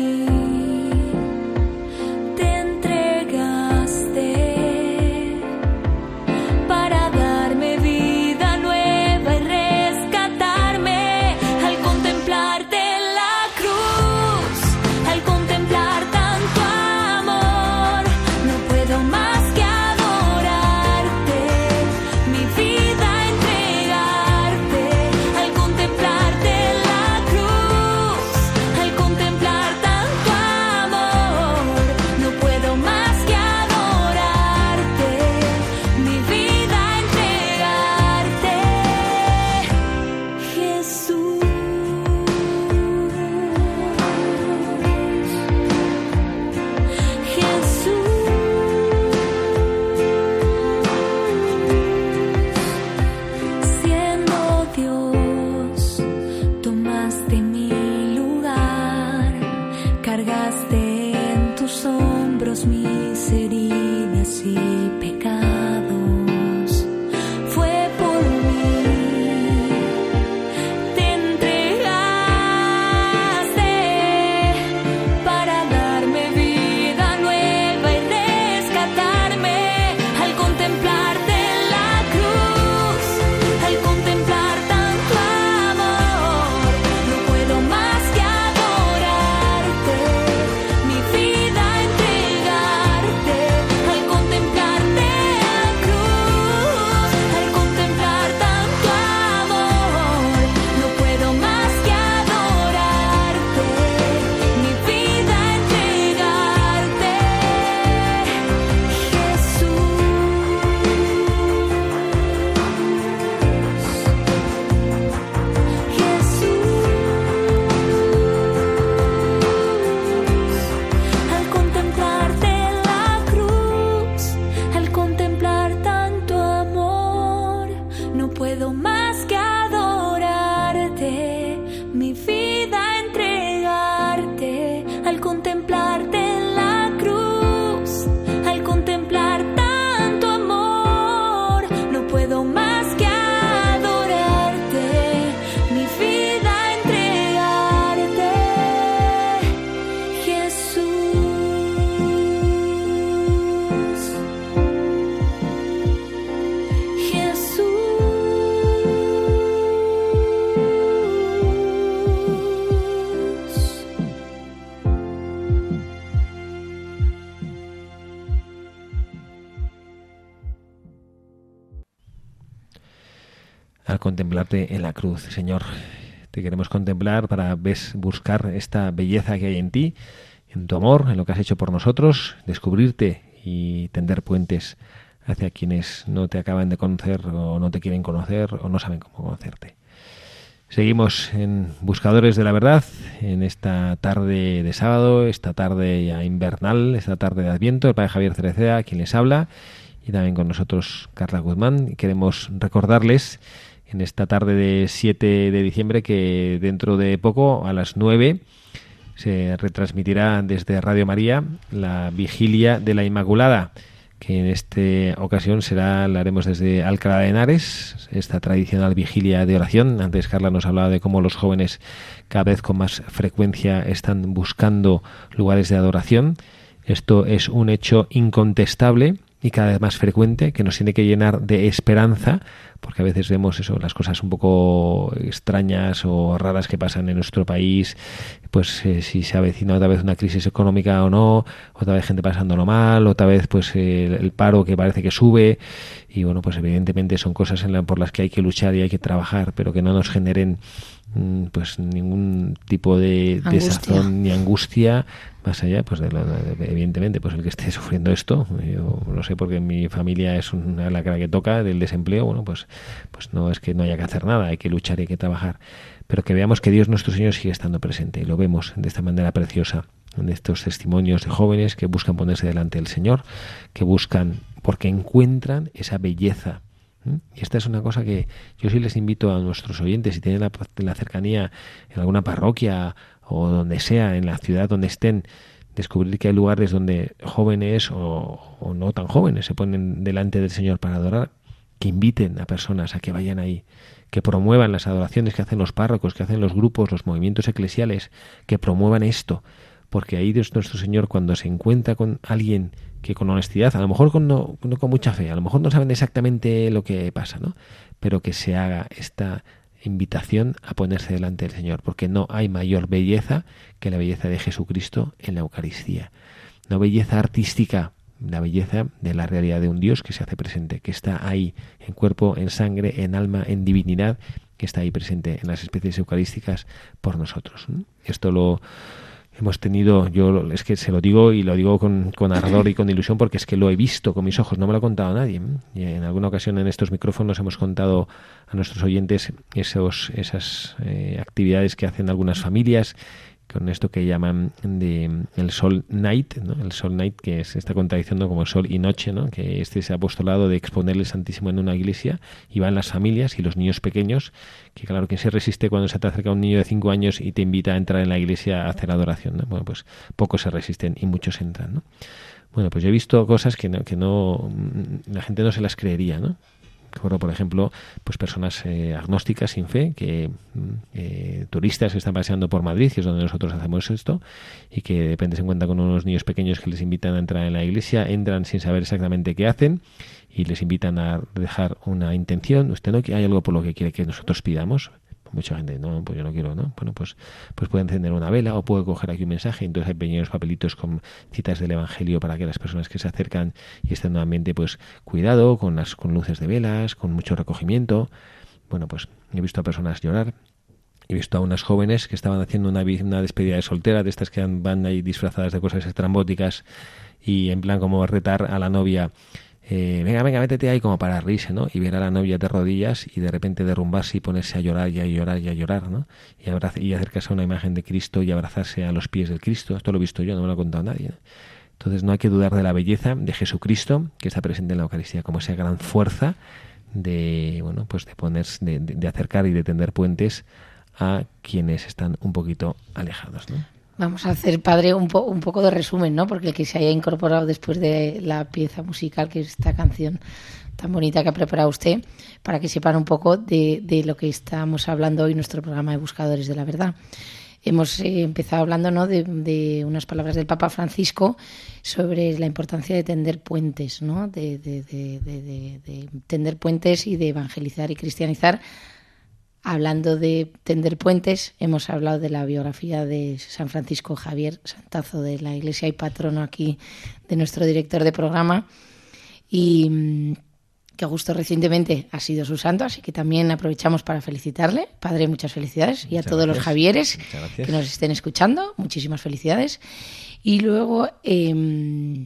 en la cruz, Señor. Te queremos contemplar para ves, buscar esta belleza que hay en ti, en tu amor, en lo que has hecho por nosotros, descubrirte y tender puentes hacia quienes no te acaban de conocer o no te quieren conocer o no saben cómo conocerte. Seguimos en Buscadores de la Verdad en esta tarde de sábado, esta tarde invernal, esta tarde de Adviento. El Padre Javier Cereceda, quien les habla, y también con nosotros Carla Guzmán. Queremos recordarles en esta tarde de 7 de diciembre que dentro de poco, a las 9, se retransmitirá desde Radio María la vigilia de la Inmaculada que en esta ocasión será, la haremos desde Alcalá de Henares, esta tradicional vigilia de oración. Antes Carla nos hablaba de cómo los jóvenes cada vez con más frecuencia están buscando lugares de adoración. Esto es un hecho incontestable y cada vez más frecuente que nos tiene que llenar de esperanza porque a veces vemos eso las cosas un poco extrañas o raras que pasan en nuestro país pues eh, si se avecina otra vez una crisis económica o no otra vez gente pasándolo mal otra vez pues el, paro que parece que sube y bueno pues evidentemente son cosas en por las que hay que luchar y hay que trabajar pero que no nos generen pues ningún tipo de desazón ni angustia más allá pues de, evidentemente pues el que esté sufriendo esto. Yo lo sé porque mi familia es una la cara que toca del desempleo. Bueno pues pues no es que no haya que hacer nada hay que luchar y hay que trabajar. Pero que veamos que Dios nuestro Señor sigue estando presente y lo vemos de esta manera preciosa en estos testimonios de jóvenes que buscan ponerse delante del Señor que buscan porque encuentran esa belleza y esta es una cosa que yo sí les invito a nuestros oyentes, si tienen la, la cercanía en alguna parroquia o donde sea, en la ciudad donde estén, descubrir que hay lugares donde jóvenes o, no tan jóvenes se ponen delante del Señor para adorar, que inviten a personas a que vayan ahí, que promuevan las adoraciones que hacen los párrocos, que hacen los grupos, los movimientos eclesiales, que promuevan esto, porque ahí Dios nuestro Señor cuando se encuentra con alguien que con honestidad, a lo mejor con no, con mucha fe, a lo mejor no saben exactamente lo que pasa, ¿no? Pero que se haga esta invitación a ponerse delante del Señor, porque no hay mayor belleza que la belleza de Jesucristo en la Eucaristía. No belleza artística, la belleza de la realidad de un Dios que se hace presente, que está ahí en cuerpo, en sangre, en alma, en divinidad, que está ahí presente en las especies eucarísticas por nosotros. Esto lo, hemos tenido, yo es que se lo digo y lo digo con, con, ardor y con ilusión porque es que lo he visto con mis ojos, no me lo ha contado nadie. Y en alguna ocasión en estos micrófonos hemos contado a nuestros oyentes esos, esas eh, actividades que hacen algunas familias con esto que llaman de el sol night, ¿no? el sol night que se está contradiciendo como sol y noche, ¿no? que este es apostolado de exponer el Santísimo en una iglesia y van las familias y los niños pequeños, que claro, que se resiste cuando se te acerca un niño de cinco años y te invita a entrar en la iglesia a hacer adoración? ¿no? Bueno, pues pocos se resisten y muchos entran. ¿no? Bueno, pues yo he visto cosas que no, que no la gente no se las creería, ¿no? Por ejemplo, pues personas eh, agnósticas sin fe, que mm, eh, turistas que están paseando por Madrid, que es donde nosotros hacemos esto, y que de repente se encuentran con unos niños pequeños que les invitan a entrar en la iglesia, entran sin saber exactamente qué hacen y les invitan a dejar una intención. Usted no hay algo por lo que quiere que nosotros pidamos mucha gente, no, pues yo no quiero, ¿no? Bueno, pues, pues puede encender una vela o puede coger aquí un mensaje. Entonces hay pequeños papelitos con citas del Evangelio para que las personas que se acercan y estén nuevamente, pues cuidado con las con luces de velas, con mucho recogimiento. Bueno, pues he visto a personas llorar. He visto a unas jóvenes que estaban haciendo una, una despedida de soltera, de estas que van ahí disfrazadas de cosas estrambóticas y en plan como retar a la novia eh, venga, venga, métete ahí como para reírse, ¿no? Y ver a la novia de rodillas y de repente derrumbarse y ponerse a llorar y a llorar y a llorar, ¿no? Y, y acercarse a una imagen de Cristo y abrazarse a los pies del Cristo. Esto lo he visto yo, no me lo ha contado nadie. Entonces no hay que dudar de la belleza de Jesucristo que está presente en la Eucaristía como esa gran fuerza de, bueno, pues de ponerse, de, de acercar y de tender puentes a quienes están un poquito alejados, ¿no?
Vamos a hacer, padre, un, un poco de resumen, ¿no? Porque el que se haya incorporado después de la pieza musical, que es esta canción tan bonita que ha preparado usted, para que sepan un poco de, lo que estamos hablando hoy en nuestro programa de Buscadores de la Verdad. Hemos eh, empezado hablando ¿no? de, unas palabras del Papa Francisco sobre la importancia de tender puentes, ¿no? de, de tender puentes y de evangelizar y cristianizar Hablando de tender puentes, hemos hablado de la biografía de San Francisco Javier Santazo de la Iglesia y patrono aquí de nuestro director de programa y mm, que justo recientemente ha sido su santo, así que también aprovechamos para felicitarle. Padre, muchas felicidades y a todos los Javieres que nos estén escuchando, muchísimas felicidades. Y luego, em,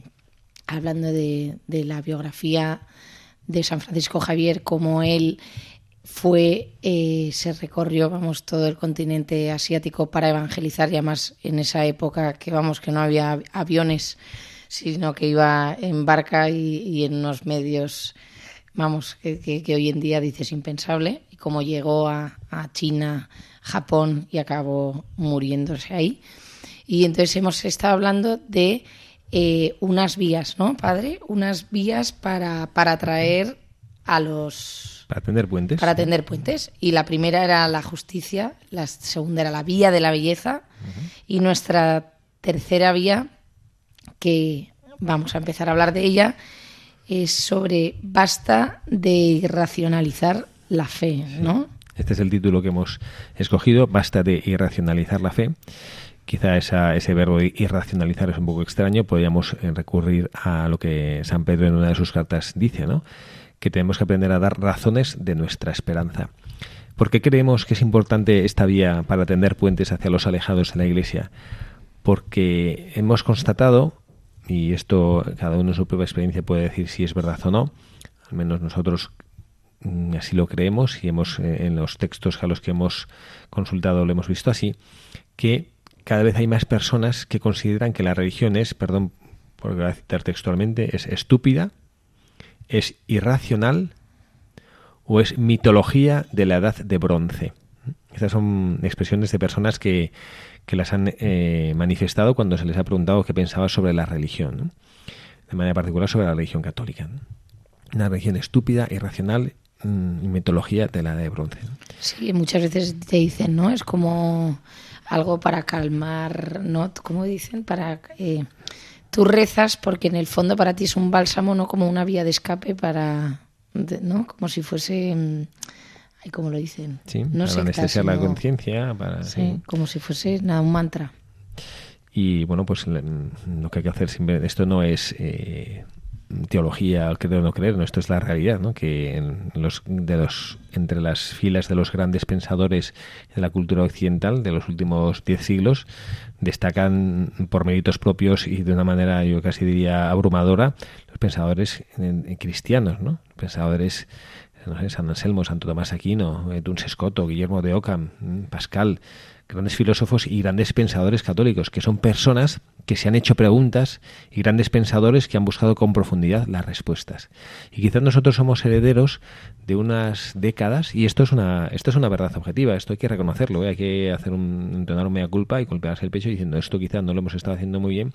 hablando de, de la biografía de San Francisco Javier, como él fue, eh, se recorrió, vamos, todo el continente asiático para evangelizar, y además en esa época que, vamos, que no había aviones, sino que iba en barca y, en unos medios, vamos, que, hoy en día dices impensable, y como llegó a, China, Japón y acabó muriéndose ahí. Y entonces hemos estado hablando de eh, unas vías, ¿no, padre? Unas vías para, para atraer a los
para atender puentes.
Para atender puentes. Y la primera era la justicia, la segunda era la vía de la belleza y nuestra tercera vía, que vamos a empezar a hablar de ella, es sobre basta de irracionalizar la fe, ¿no?
Este es el título que hemos escogido, basta de irracionalizar la fe. Quizá esa, ese verbo irracionalizar es un poco extraño, podríamos eh, recurrir a lo que San Pedro en una de sus cartas dice, ¿no? Que tenemos que aprender a dar razones de nuestra esperanza. ¿Por qué creemos que es importante esta vía para tender puentes hacia los alejados de la Iglesia? Porque hemos constatado, y esto cada uno en su propia experiencia puede decir si es verdad o no, al menos nosotros mm, así lo creemos y hemos eh, en los textos a los que hemos consultado lo hemos visto así, que cada vez hay más personas que consideran que la religión es, perdón por voy a citar textualmente, es estúpida, es irracional o es mitología de la edad de bronce. Estas son expresiones de personas que, las han eh, manifestado cuando se les ha preguntado qué pensaba sobre la religión, de manera particular sobre la religión católica. Una religión estúpida, irracional mm, mitología de la edad de bronce.
Sí, muchas veces te dicen, ¿no? Es como algo para calmar, ¿no? ¿Cómo dicen? Para... Eh, tú rezas porque en el fondo para ti es un bálsamo, no como una vía de escape para, ¿no? Como si fuese, mm, ¿cómo lo dicen?
Sí, no para anestesiar la conciencia, para...
Sí, como si fuese nada, un mantra.
Y bueno, pues lo que hay que hacer, esto no es eh, teología, creer o no creer, no, esto es la realidad, ¿no? que en los, de los, entre las filas de los grandes pensadores de la cultura occidental de los últimos diez siglos destacan por méritos propios y de una manera yo casi diría abrumadora los pensadores cristianos, ¿no? pensadores no sé, San Anselmo, Santo Tomás Aquino, Duns Scoto, Guillermo de Ockham, Pascal, grandes filósofos y grandes pensadores católicos, que son personas que se han hecho preguntas y grandes pensadores que han buscado con profundidad las respuestas. Y quizás nosotros somos herederos de unas décadas, y esto es una, esto es una verdad objetiva, esto hay que reconocerlo, ¿eh? hay que hacer un, entonar un mea culpa y golpearse el pecho diciendo esto quizás no lo hemos estado haciendo muy bien,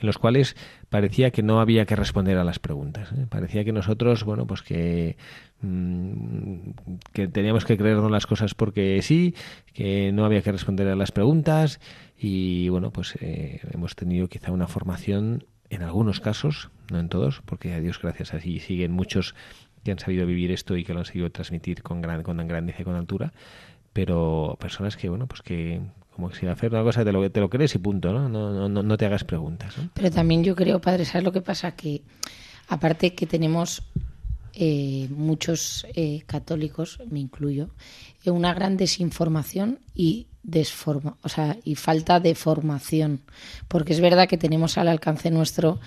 en los cuales parecía que no había que responder a las preguntas. ¿eh? Parecía que nosotros, bueno, pues que que teníamos que creernos las cosas porque sí, que no había que responder a las preguntas y bueno, pues eh, hemos tenido quizá una formación en algunos casos, no en todos, porque a Dios gracias así siguen muchos que han sabido vivir esto y que lo han sabido transmitir con gran, con grandeza y con altura, pero personas que bueno, pues que como si hacer una cosa te lo, te lo crees y punto, ¿no? No, no, no te hagas preguntas.
Pero también yo creo, padre, ¿sabes lo que pasa? Que aparte que tenemos eh, muchos eh, católicos, me incluyo, en una gran desinformación y desforma, o sea, y falta de formación, porque es verdad que tenemos al alcance nuestro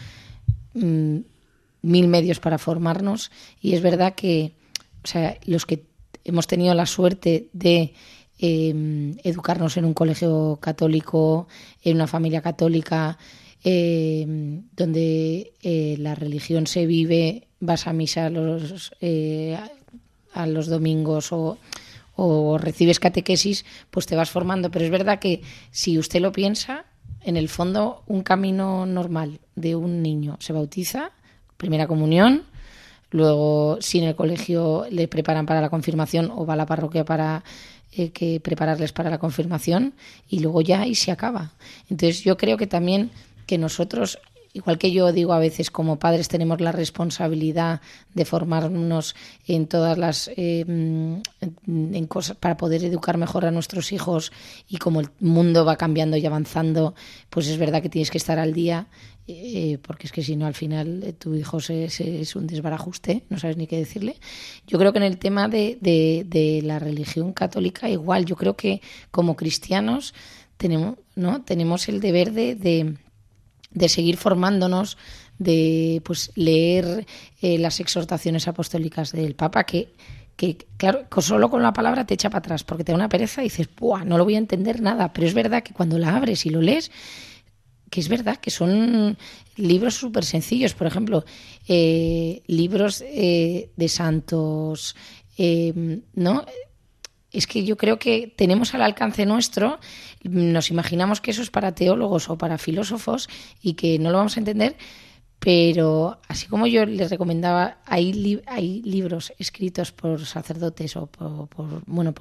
mm, mil medios para formarnos y es verdad que, o sea, los que hemos tenido la suerte de em, educarnos en un colegio católico, en una familia católica, em, donde eh, la religión se vive vas a misa los, eh, a los domingos o, o recibes catequesis, pues te vas formando. Pero es verdad que si usted lo piensa, en el fondo un camino normal de un niño se bautiza, primera comunión, luego si en el colegio le preparan para la confirmación o va a la parroquia para eh, que prepararles para la confirmación y luego ya y se acaba. Entonces yo creo que también que nosotros Igual que yo digo a veces como padres tenemos la responsabilidad de formarnos en todas las eh, en cosas para poder educar mejor a nuestros hijos y como el mundo va cambiando y avanzando, pues es verdad que tienes que estar al día eh, porque es que si no al final eh, tu hijo se, es un desbarajuste, no sabes ni qué decirle. Yo creo que en el tema de, de la religión católica igual, yo creo que como cristianos tenemos, ¿no? tenemos el deber de de seguir formándonos, de pues leer eh, las exhortaciones apostólicas del Papa, que, que, claro, solo con la palabra te echa para atrás, porque te da una pereza y dices, ¡buah! No lo voy a entender nada. Pero es verdad que cuando la abres y lo lees, que es verdad que son libros súper sencillos. Por ejemplo, eh, libros eh, de santos, eh, ¿no? Es que yo creo que tenemos al alcance nuestro, nos imaginamos que eso es para teólogos o para filósofos y que no lo vamos a entender, pero así como yo les recomendaba, hay, hay libros escritos por sacerdotes o por, bueno,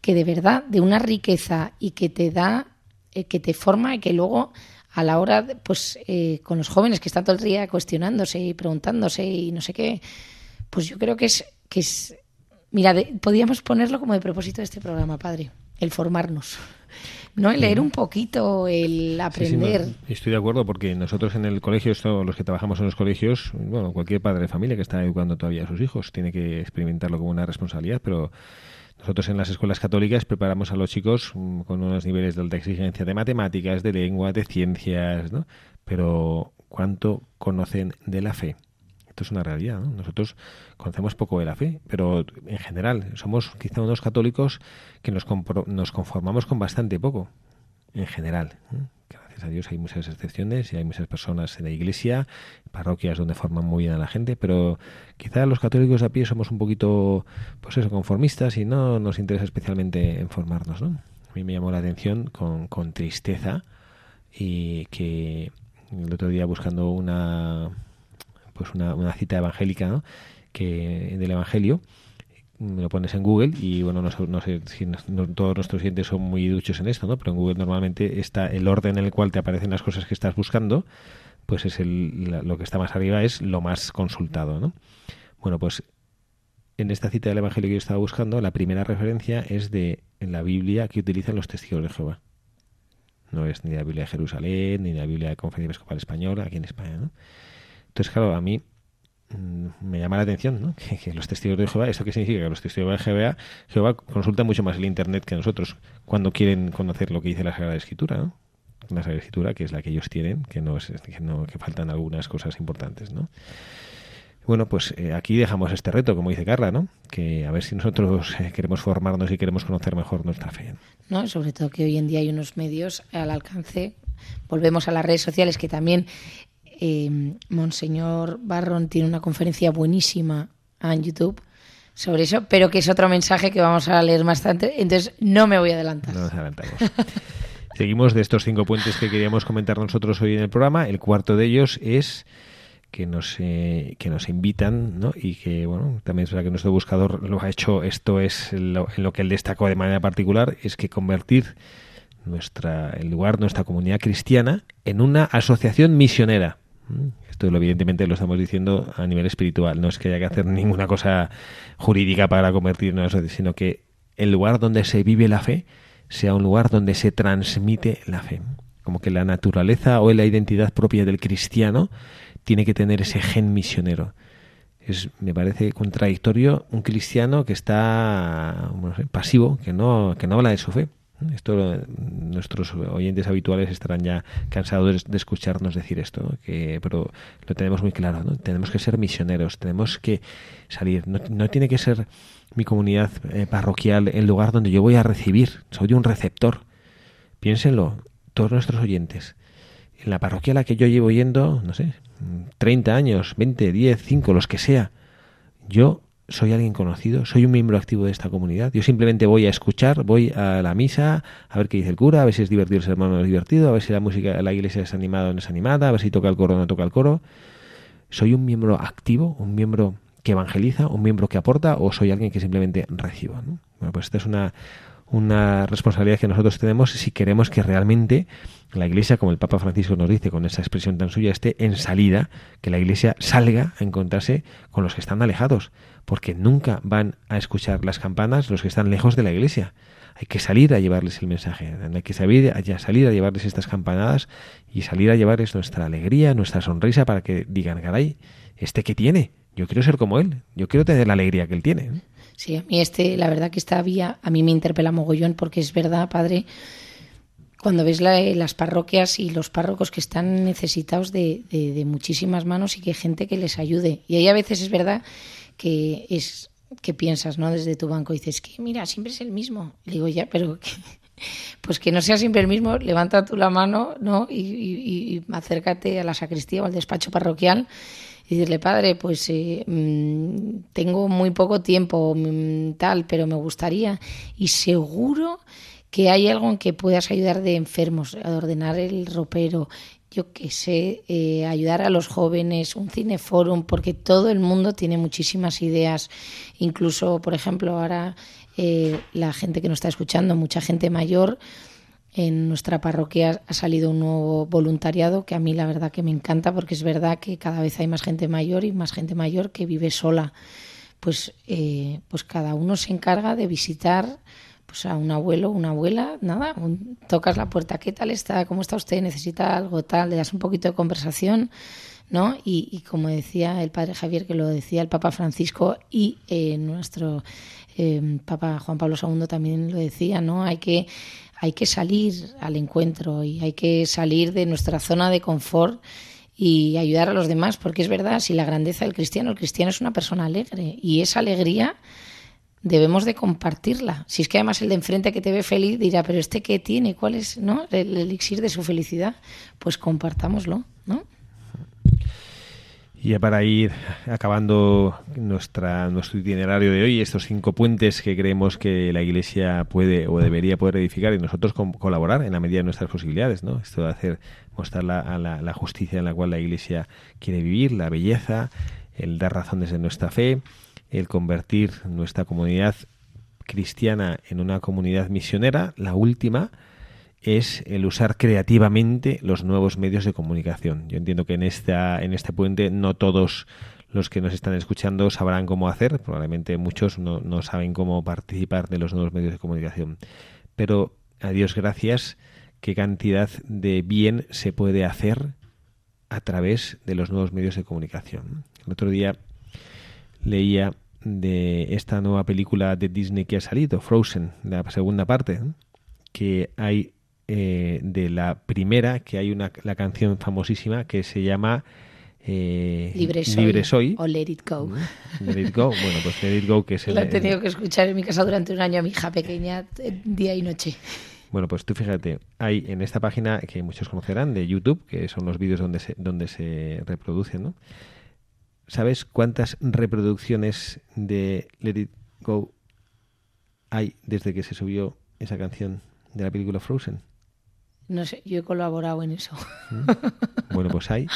que de verdad, de una riqueza y que te da, eh, que te forma y que luego a la hora, pues eh, con los jóvenes que están todo el día cuestionándose y preguntándose y no sé qué, pues yo creo que es, que es mira, podríamos ponerlo como de propósito de este programa, padre, el formarnos. ¿no? El leer un poquito, el aprender.
estoy de acuerdo porque nosotros en el colegio, esto, los que trabajamos en los colegios, bueno, cualquier padre de familia que está educando todavía a sus hijos tiene que experimentarlo como una responsabilidad, pero nosotros en las escuelas católicas preparamos a los chicos mm, con unos niveles de alta exigencia de matemáticas, de lengua, de ciencias, ¿no? Pero ¿cuánto conocen de la fe? Esto es una realidad. Nosotros conocemos poco de la fe, pero en general somos quizá unos católicos que nos, nos conformamos con bastante poco, en general. Gracias a Dios hay muchas excepciones y hay muchas personas en la iglesia, parroquias donde forman muy bien a la gente, pero quizá los católicos a pie somos un poquito, pues eso, conformistas y no nos interesa especialmente en formarnos. ¿no? A mí me llamó la atención con, con tristeza y que el otro día buscando una pues una, cita evangélica ¿no? que del Evangelio me lo pones en Google y bueno, no, sé si todos nuestros clientes son muy duchos en esto, ¿no? Pero en Google normalmente está el orden en el cual te aparecen las cosas que estás buscando, pues es el, lo que está más arriba es lo más consultado, ¿no? Bueno, pues en esta cita del Evangelio que yo estaba buscando, la primera referencia es de la Biblia que utilizan los testigos de Jehová. No es ni la Biblia de Jerusalén, ni la Biblia de Conferencia Episcopal Española, aquí en España, ¿no? Entonces, claro, a mí mm, me llama la atención que, los testigos de Jehová, ¿esto qué significa? Que los testigos de Jehová, Jehová consultan mucho más el Internet que nosotros cuando quieren conocer lo que dice la Sagrada Escritura, ¿no? La Sagrada Escritura, que es la que ellos tienen, que no es, que, no, que faltan algunas cosas importantes, ¿no? Bueno, pues eh, aquí dejamos este reto, como dice Carla, ¿no? Que a ver si nosotros eh, queremos formarnos y queremos conocer mejor nuestra fe.
No, sobre todo que hoy en día hay unos medios al alcance. Volvemos a las redes sociales que también eh, Monseñor Barron tiene una conferencia buenísima en YouTube sobre eso, pero que es otro mensaje que vamos a leer más tarde, entonces no me voy a adelantar.
Seguimos de estos cinco puentes que queríamos comentar nosotros hoy en el programa. El cuarto de ellos es que nos eh, que nos invitan ¿no? y que bueno también es verdad que nuestro buscador lo ha hecho esto es lo, en lo que él destacó de manera particular es que convertir nuestra el lugar nuestra comunidad cristiana en una asociación misionera esto evidentemente lo estamos diciendo a nivel espiritual, no es que haya que hacer ninguna cosa jurídica para convertirnos, sino que el lugar donde se vive la fe sea un lugar donde se transmite la fe. Como que la naturaleza o la identidad propia del cristiano tiene que tener ese gen misionero. Es, me parece contradictorio un cristiano que está pasivo, que no, que no habla de su fe. Esto nuestros oyentes habituales estarán ya cansados de, escucharnos decir esto, que, pero lo tenemos muy claro. ¿no? Tenemos que ser misioneros, tenemos que salir. No, tiene que ser mi comunidad eh, parroquial el lugar donde yo voy a recibir. Soy un receptor. Piénsenlo, todos nuestros oyentes. En la parroquia a la que yo llevo yendo, no sé, 30 años, 20, 10, 5, los que sea, yo soy alguien conocido, soy un miembro activo de esta comunidad. Yo simplemente voy a escuchar, voy a la misa, a ver qué dice el cura, a ver si es divertido el hermano o no es divertido, a ver si la música la iglesia es animada o no es animada, a ver si toca el coro o no toca el coro. ¿Soy un miembro activo, un miembro que evangeliza, un miembro que aporta o soy alguien que simplemente reciba? Bueno, pues esta es una, una responsabilidad que nosotros tenemos si queremos que realmente la Iglesia, como el Papa Francisco nos dice con esa expresión tan suya, esté en salida, que la Iglesia salga a encontrarse con los que están alejados, porque nunca van a escuchar las campanas los que están lejos de la Iglesia. Hay que salir a llevarles el mensaje, hay que salir a, salir a llevarles estas campanadas y salir a llevarles nuestra alegría, nuestra sonrisa para que digan, caray, ¿este que tiene? Yo quiero ser como él, yo quiero tener la alegría que él tiene.
Sí, a mí este, la verdad que esta vía, a mí me interpela mogollón porque es verdad, padre, cuando ves las parroquias y los párrocos que están necesitados de, de, muchísimas manos y que hay gente que les ayude. Y ahí a veces es verdad que es ¿qué piensas, no? Desde tu banco dices que, mira, siempre es el mismo. Le digo, ya, pero pues que no sea siempre el mismo, levanta tú la mano, ¿no? Y, y, acércate a la sacristía o al despacho parroquial y decirle, padre, pues eh, mm, tengo muy poco tiempo, mm, tal, pero me gustaría. Y seguro que hay algo en que puedas ayudar de enfermos, a ordenar el ropero, yo qué sé, eh, ayudar a los jóvenes, un cineforum, porque todo el mundo tiene muchísimas ideas. Incluso, por ejemplo, ahora eh, la gente que nos está escuchando, mucha gente mayor, en nuestra parroquia ha salido un nuevo voluntariado que a mí la verdad que me encanta porque es verdad que cada vez hay más gente mayor y más gente mayor que vive sola. Pues, eh, pues cada uno se encarga de visitar pues a un abuelo, una abuela, nada, tocas la puerta, ¿qué tal está? ¿Cómo está usted? ¿Necesita algo tal? Le das un poquito de conversación, ¿no? Y, como decía el padre Javier, que lo decía el Papa Francisco y eh, nuestro eh, Papa Juan Pablo II también lo decía, ¿no? Hay que, hay que salir al encuentro y hay que salir de nuestra zona de confort y ayudar a los demás, porque es verdad, si la grandeza del cristiano, el cristiano es una persona alegre y esa alegría debemos de compartirla. Si es que además el de enfrente que te ve feliz dirá, pero este qué tiene, cuál es ¿no? el elixir de su felicidad, pues compartámoslo, ¿no?
Y ya para ir acabando nuestra, nuestro itinerario de hoy, estos cinco puentes que creemos que la Iglesia puede o debería poder edificar y nosotros colaborar en la medida de nuestras posibilidades, ¿no? Esto de hacer, mostrar la, la, la justicia en la cual la Iglesia quiere vivir, la belleza, el dar razones de nuestra fe, el convertir nuestra comunidad cristiana en una comunidad misionera, la última es el usar creativamente los nuevos medios de comunicación. Yo entiendo que en esta en este puente no todos los que nos están escuchando sabrán cómo hacer, probablemente muchos no, no saben cómo participar de los nuevos medios de comunicación. Pero a Dios gracias, qué cantidad de bien se puede hacer a través de los nuevos medios de comunicación. El otro día leía de esta nueva película de Disney que ha salido, Frozen, la segunda parte, que hay eh, de la primera, que hay una la canción famosísima que se llama
eh, Libre, soy, O Let It Go.
Mm, let It Go. Bueno, pues Let It Go, que es
el. Lo he tenido que escuchar en mi casa durante un año a mi hija pequeña, eh, día y noche.
Bueno, pues tú fíjate, hay en esta página que muchos conocerán de YouTube, que son los vídeos donde se, donde se reproducen, ¿no? ¿Sabes cuántas reproducciones de Let It Go hay desde que se subió esa canción de la película Frozen?
No sé, yo he colaborado en eso.
¿Mm? Bueno, pues hay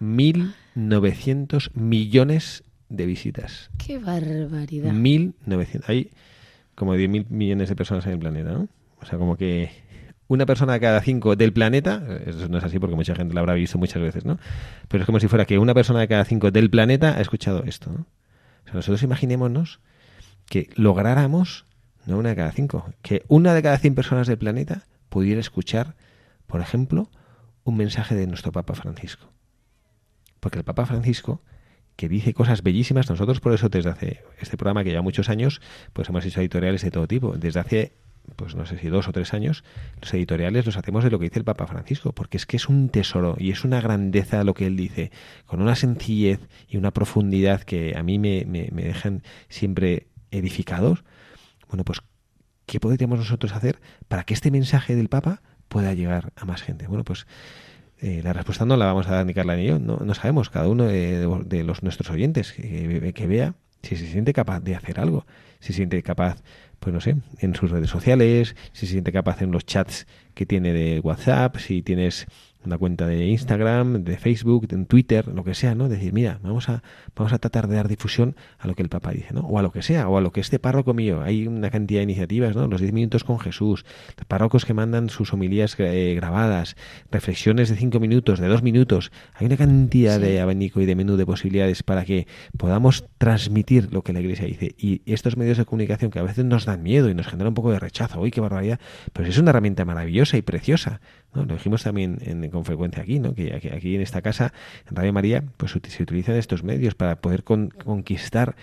1.900 millones de visitas.
¡Qué barbaridad!
1.900. Hay como 10.000 millones de personas en el planeta, ¿no? O sea, como que una persona cada cinco del planeta, eso no es así porque mucha gente lo habrá visto muchas veces, ¿no? Pero es como si fuera que una persona cada cinco del planeta ha escuchado esto, ¿no? O sea, nosotros imaginémonos que lográramos, no una de cada cinco, que una de cada cien personas del planeta pudiera escuchar, por ejemplo, un mensaje de nuestro Papa Francisco. Porque el Papa Francisco, que dice cosas bellísimas, nosotros por eso desde hace este programa que lleva muchos años, pues hemos hecho editoriales de todo tipo. Desde hace pues no sé si dos o tres años, los editoriales los hacemos de lo que dice el Papa Francisco, porque es que es un tesoro y es una grandeza lo que él dice, con una sencillez y una profundidad que a mí me, me, dejan siempre edificados. Bueno, pues, ¿qué podríamos nosotros hacer para que este mensaje del Papa pueda llegar a más gente? Bueno, pues eh, la respuesta no la vamos a dar ni Carla ni yo, no, no sabemos, cada uno de, los nuestros oyentes que, que vea si se siente capaz de hacer algo, si se siente capaz pues no sé, en sus redes sociales, si se siente capaz en los chats que tiene de WhatsApp, si tienes una cuenta de Instagram, de Facebook, de Twitter, lo que sea, ¿no? Decir, mira, vamos a, vamos a tratar de dar difusión a lo que el Papa dice, ¿no? O a lo que sea, o a lo que este párroco mío. Hay una cantidad de iniciativas, ¿no? Los 10 minutos con Jesús, párrocos que mandan sus homilías eh, grabadas, reflexiones de 5 minutos, de 2 minutos. Hay una cantidad de abanico y de menú de posibilidades para que podamos transmitir lo que la Iglesia dice. Y estos medios de comunicación que a veces nos dan miedo y nos generan un poco de rechazo, uy, qué barbaridad, pero es una herramienta maravillosa y preciosa. Lo dijimos también con frecuencia aquí, ¿no? Que aquí, en esta casa, en Radio María, pues se utilizan estos medios para poder conquistar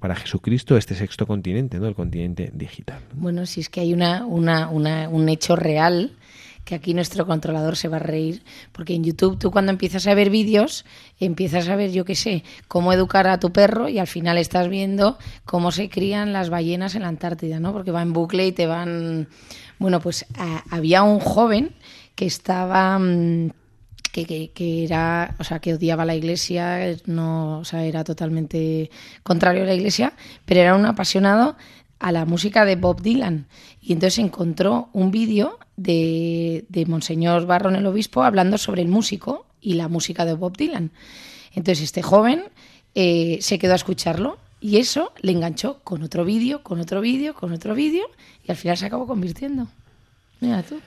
para Jesucristo este sexto continente, ¿no? El continente digital.
Bueno, si es que hay una, un hecho real que aquí nuestro controlador se va a reír, porque en YouTube tú cuando empiezas a ver vídeos, empiezas a ver, yo qué sé, cómo educar a tu perro y al final estás viendo cómo se crían las ballenas en la Antártida, ¿no? Porque va en bucle y te van... Bueno, pues había un joven que estaba... Mm, que, que, era, o sea, que odiaba la iglesia, no, o sea, era totalmente contrario a la iglesia, pero era un apasionado a la música de Bob Dylan. Y entonces encontró un vídeo de, de Monseñor Barron el Obispo hablando sobre el músico y la música de Bob Dylan. Entonces este joven eh, se quedó a escucharlo y eso le enganchó con otro vídeo, con otro vídeo, con otro vídeo y al final se acabó convirtiendo. Mira tú.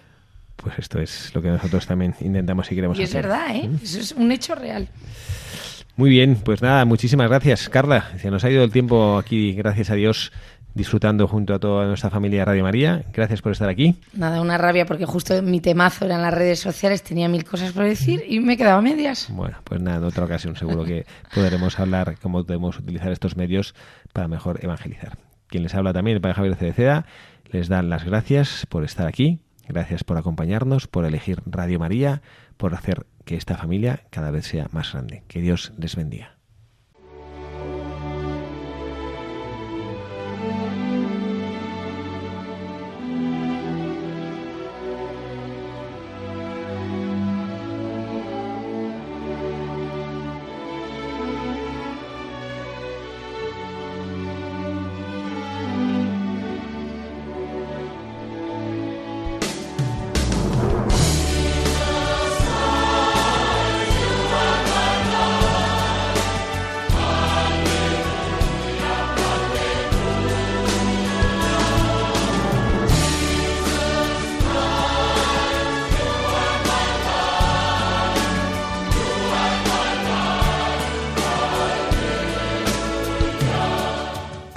Pues esto es lo que nosotros también intentamos y queremos
y
hacer.
es verdad, ¿eh? Eso es un hecho real.
Muy bien, pues nada, muchísimas gracias, Carla. Se nos ha ido el tiempo aquí, gracias a Dios, disfrutando junto a toda nuestra familia Radio María. Gracias por estar aquí.
Nada, una rabia porque justo mi temazo eran las redes sociales, tenía mil cosas por decir y me quedaba medias.
Bueno, pues nada, en otra ocasión seguro que podremos hablar cómo debemos utilizar estos medios para mejor evangelizar. Quien les habla también, el Padre Javier Cereceda, les dan las gracias por estar aquí Gracias por acompañarnos, por elegir Radio María, por hacer que esta familia cada vez sea más grande. Que Dios les bendiga.